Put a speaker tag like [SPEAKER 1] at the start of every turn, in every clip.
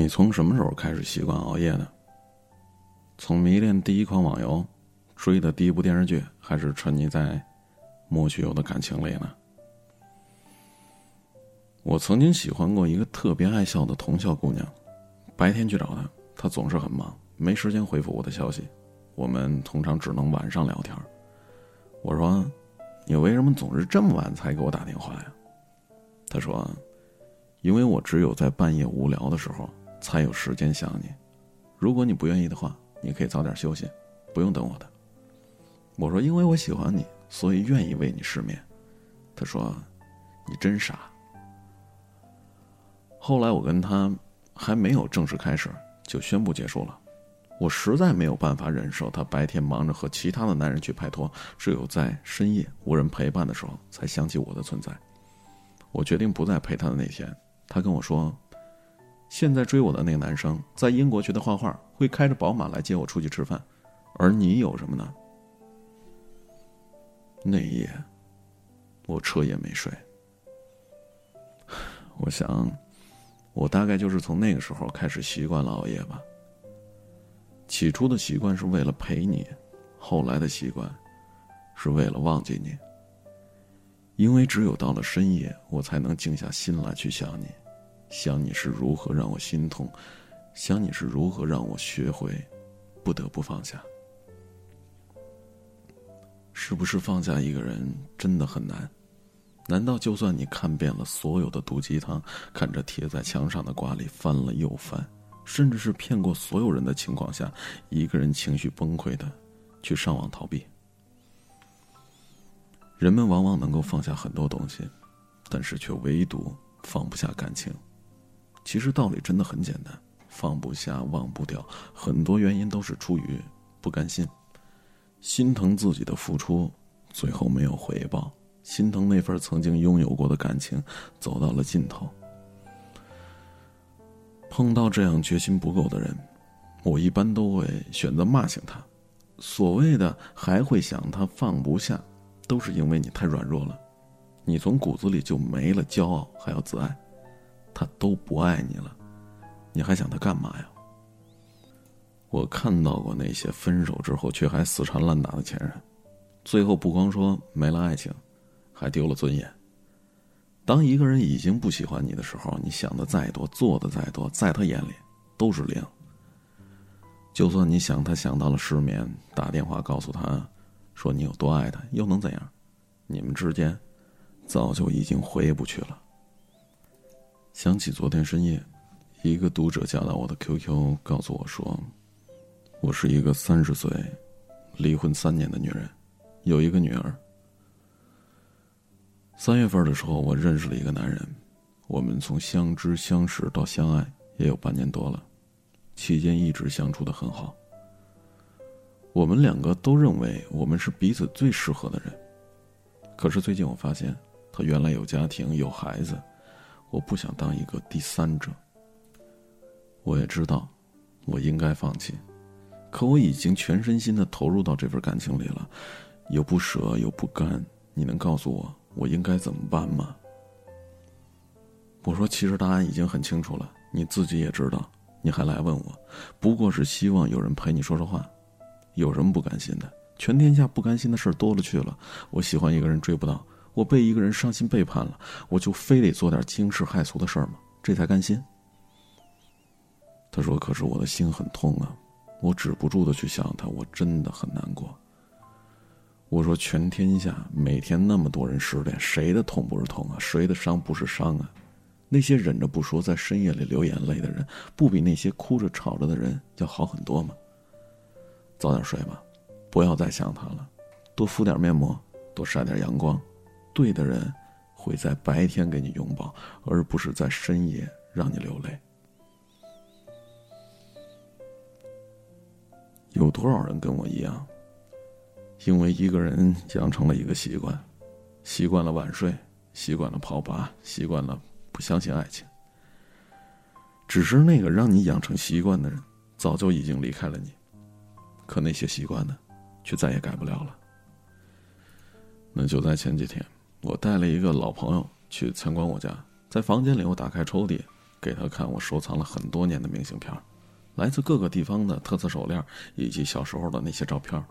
[SPEAKER 1] 你从什么时候开始习惯熬夜的？从迷恋第一款网游、追的第一部电视剧，还是沉溺在莫须有的感情里呢？我曾经喜欢过一个特别爱笑的同校姑娘，白天去找她，她总是很忙，没时间回复我的消息。我们通常只能晚上聊天。我说：“你为什么总是这么晚才给我打电话呀？”她说：“因为我只有在半夜无聊的时候。”才有时间想你。如果你不愿意的话，你可以早点休息，不用等我的。我说，因为我喜欢你，所以愿意为你失眠。他说：“你真傻。”后来我跟他还没有正式开始，就宣布结束了。我实在没有办法忍受他白天忙着和其他的男人去拍拖，只有在深夜无人陪伴的时候才想起我的存在。我决定不再陪他的那天，他跟我说。现在追我的那个男生在英国学的画画，会开着宝马来接我出去吃饭，而你有什么呢？那夜，我彻夜没睡。我想，我大概就是从那个时候开始习惯了熬夜吧。起初的习惯是为了陪你，后来的习惯，是为了忘记你。因为只有到了深夜，我才能静下心来去想你。想你是如何让我心痛，想你是如何让我学会不得不放下。是不是放下一个人真的很难？难道就算你看遍了所有的毒鸡汤，看着贴在墙上的挂历翻了又翻，甚至是骗过所有人的情况下，一个人情绪崩溃的去上网逃避？人们往往能够放下很多东西，但是却唯独放不下感情。其实道理真的很简单，放不下、忘不掉，很多原因都是出于不甘心，心疼自己的付出，最后没有回报，心疼那份曾经拥有过的感情走到了尽头。碰到这样决心不够的人，我一般都会选择骂醒他。所谓的还会想他放不下，都是因为你太软弱了，你从骨子里就没了骄傲，还要自爱。他都不爱你了，你还想他干嘛呀？我看到过那些分手之后却还死缠烂打的前任，最后不光说没了爱情，还丢了尊严。当一个人已经不喜欢你的时候，你想的再多，做的再多，在他眼里都是零。就算你想他想到了失眠，打电话告诉他，说你有多爱他，又能怎样？你们之间早就已经回不去了。想起昨天深夜，一个读者加到我的 QQ，告诉我说：“我是一个三十岁、离婚三年的女人，有一个女儿。三月份的时候，我认识了一个男人，我们从相知相识到相爱也有半年多了，期间一直相处的很好。我们两个都认为我们是彼此最适合的人，可是最近我发现，他原来有家庭有孩子。”我不想当一个第三者。我也知道，我应该放弃，可我已经全身心的投入到这份感情里了，又不舍又不甘。你能告诉我，我应该怎么办吗？我说，其实答案已经很清楚了，你自己也知道，你还来问我，不过是希望有人陪你说说话。有什么不甘心的？全天下不甘心的事多了去了。我喜欢一个人追不到。我被一个人伤心背叛了，我就非得做点惊世骇俗的事儿吗？这才甘心。他说：“可是我的心很痛啊，我止不住的去想他，我真的很难过。”我说：“全天下每天那么多人失恋，谁的痛不是痛啊？谁的伤不是伤啊？那些忍着不说，在深夜里流眼泪的人，不比那些哭着吵着的人要好很多吗？早点睡吧，不要再想他了，多敷点面膜，多晒点阳光。”对的人，会在白天给你拥抱，而不是在深夜让你流泪。有多少人跟我一样，因为一个人养成了一个习惯，习惯了晚睡，习惯了泡吧，习惯了不相信爱情。只是那个让你养成习惯的人，早就已经离开了你，可那些习惯呢，却再也改不了了。那就在前几天。我带了一个老朋友去参观我家，在房间里，我打开抽屉，给他看我收藏了很多年的明信片，来自各个地方的特色手链以及小时候的那些照片。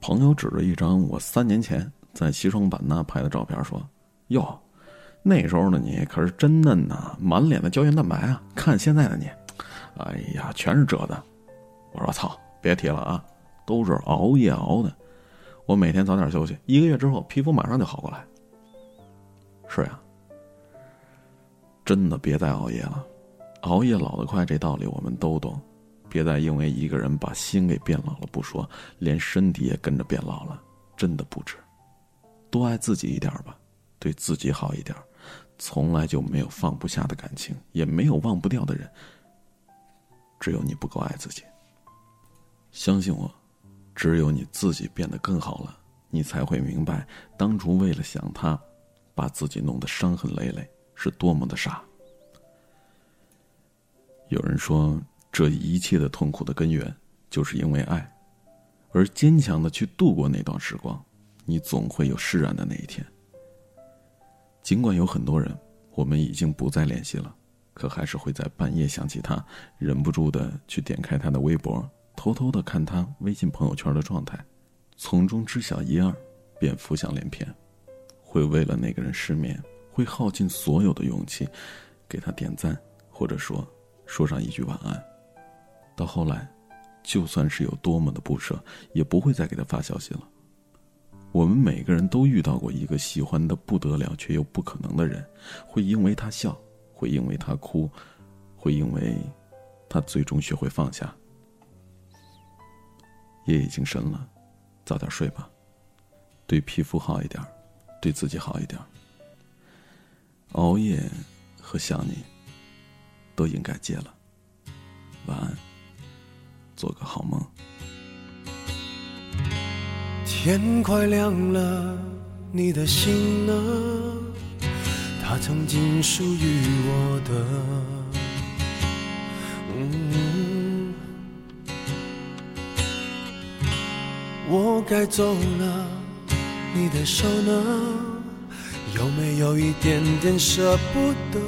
[SPEAKER 1] 朋友指着一张我三年前在西双版纳拍的照片说：“哟，那时候的你可是真嫩呐，满脸的胶原蛋白啊！看现在的你，哎呀，全是褶的。”我说：“操，别提了啊，都是熬夜熬的。我每天早点休息，一个月之后皮肤马上就好过来。”是呀。真的别再熬夜了，熬夜老得快，这道理我们都懂。别再因为一个人把心给变老了不说，连身体也跟着变老了，真的不值。多爱自己一点吧，对自己好一点。从来就没有放不下的感情，也没有忘不掉的人。只有你不够爱自己。相信我，只有你自己变得更好了，你才会明白，当初为了想他，把自己弄得伤痕累累。是多么的傻！有人说，这一切的痛苦的根源，就是因为爱，而坚强的去度过那段时光，你总会有释然的那一天。尽管有很多人，我们已经不再联系了，可还是会在半夜想起他，忍不住的去点开他的微博，偷偷的看他微信朋友圈的状态，从中知晓一二，便浮想联翩，会为了那个人失眠。会耗尽所有的勇气，给他点赞，或者说说上一句晚安。到后来，就算是有多么的不舍，也不会再给他发消息了。我们每个人都遇到过一个喜欢的不得了却又不可能的人，会因为他笑，会因为他哭，会因为他最终学会放下。夜已经深了，早点睡吧。对皮肤好一点，对自己好一点。熬夜和想你，都应该戒了。晚安，做个好梦。
[SPEAKER 2] 天快亮了，你的心呢？它曾经属于我的。该走了，你的手呢？有没有一点点舍不得？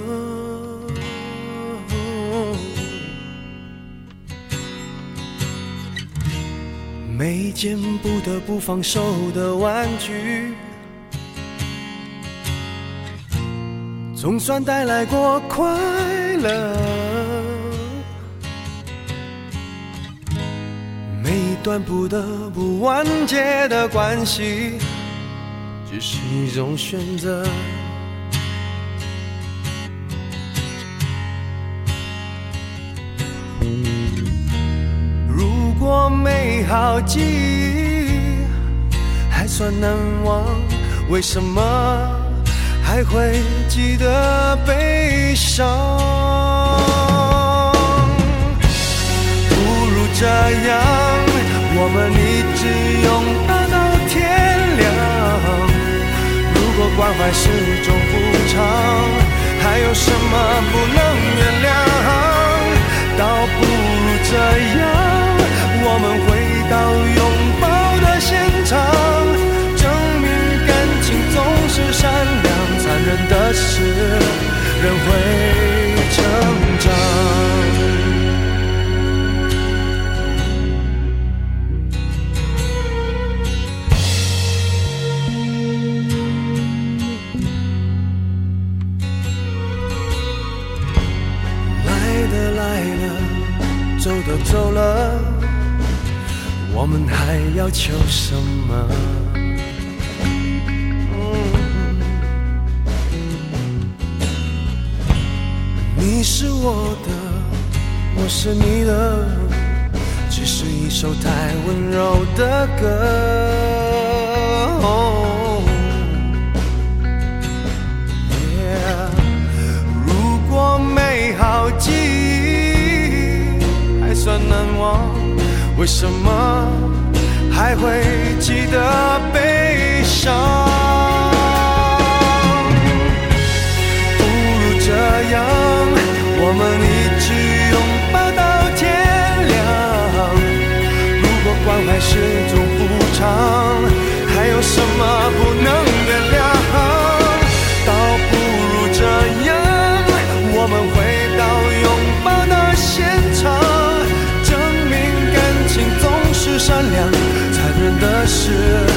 [SPEAKER 2] 每一件不得不放手的玩具，总算带来过快乐。段不得不完结的关系。只是一种选择。如果美好记忆还算难忘，为什么还会记得悲伤？不如这样，关怀是种补偿，还有什么不能原谅？倒不如这样，来了，走都走了，我们还要求什么？你是我的，我是你的，只是一首太温柔的歌。还会记得悲伤？不如这样，我们一直拥抱到天亮。如果关怀是种补偿，是，